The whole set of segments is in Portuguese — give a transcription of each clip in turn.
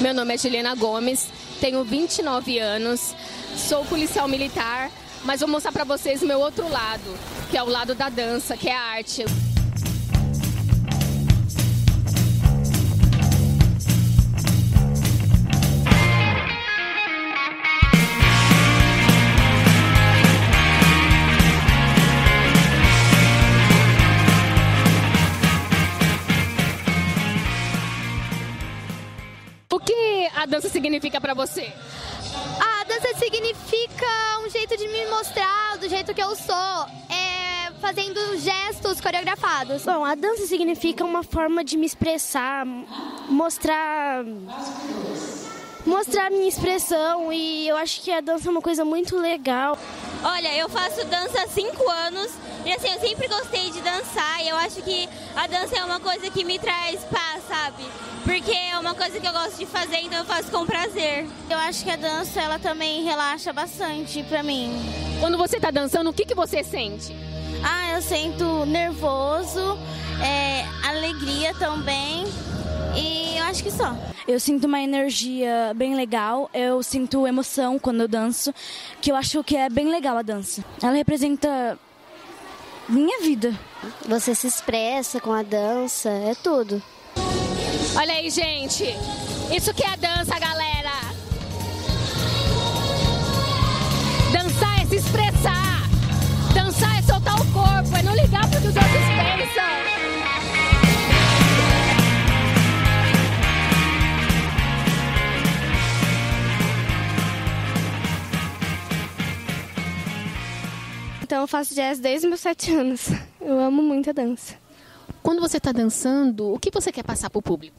Meu nome é Juliana Gomes, tenho 29 anos, sou policial militar, mas vou mostrar para vocês o meu outro lado, que é o lado da dança, que é a arte. O que a dança significa para você? A dança significa um jeito de me mostrar do jeito que eu sou, é, fazendo gestos coreografados. Bom, a dança significa uma forma de me expressar, mostrar mostrar minha expressão e eu acho que a dança é uma coisa muito legal. Olha, eu faço dança há cinco anos e assim, eu sempre gostei de dançar e eu acho que a dança é uma coisa que me traz paz, sabe? Porque é uma coisa que eu gosto de fazer, então eu faço com prazer. Eu acho que a dança, ela também relaxa bastante pra mim. Quando você tá dançando, o que, que você sente? Ah, eu sinto nervoso, é, alegria também e eu acho que só. Eu sinto uma energia bem legal, eu sinto emoção quando eu danço, que eu acho que é bem legal a dança. Ela representa minha vida. Você se expressa com a dança, é tudo. Olha aí, gente. Isso que é dança, galera. Dançar é se expressar. Então eu faço jazz desde meus sete anos. Eu amo muito a dança. Quando você está dançando, o que você quer passar pro público?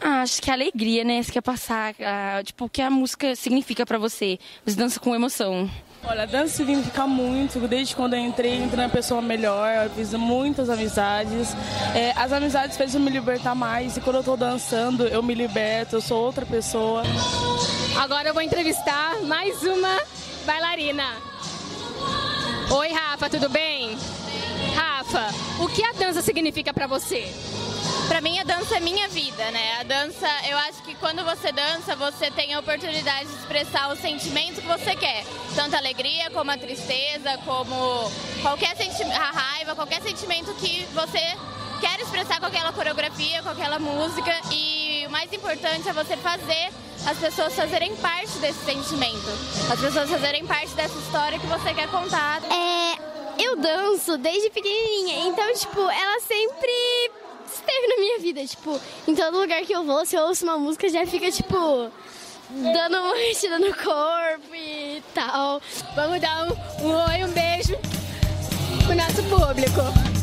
Ah, acho que a alegria, né? Você quer passar, ah, tipo, o que a música significa pra você. Você dança com emoção. Olha, a dança significa muito. Desde quando eu entrei, entrei uma pessoa melhor, eu fiz muitas amizades. É, as amizades fez eu me libertar mais. E quando eu tô dançando, eu me liberto, eu sou outra pessoa. Agora eu vou entrevistar mais uma bailarina. Oi, Rafa, tudo bem? Rafa, o que a dança significa pra você? Pra mim, a dança é minha vida, né? A dança, eu acho que quando você dança, você tem a oportunidade de expressar o sentimento que você quer. Tanto a alegria, como a tristeza, como qualquer sentimento, a raiva, qualquer sentimento que você quer expressar com aquela coreografia, com aquela música. E o mais importante é você fazer as pessoas fazerem parte desse sentimento. As pessoas fazerem parte dessa história que você quer contar. É, eu danço desde pequenininha, então, tipo, ela sempre esteve na minha vida. Tipo, em todo lugar que eu vou, se eu ouço uma música, já fica, tipo, dando uma mexida no corpo e tal. Vamos dar um, um oi, um beijo pro nosso público.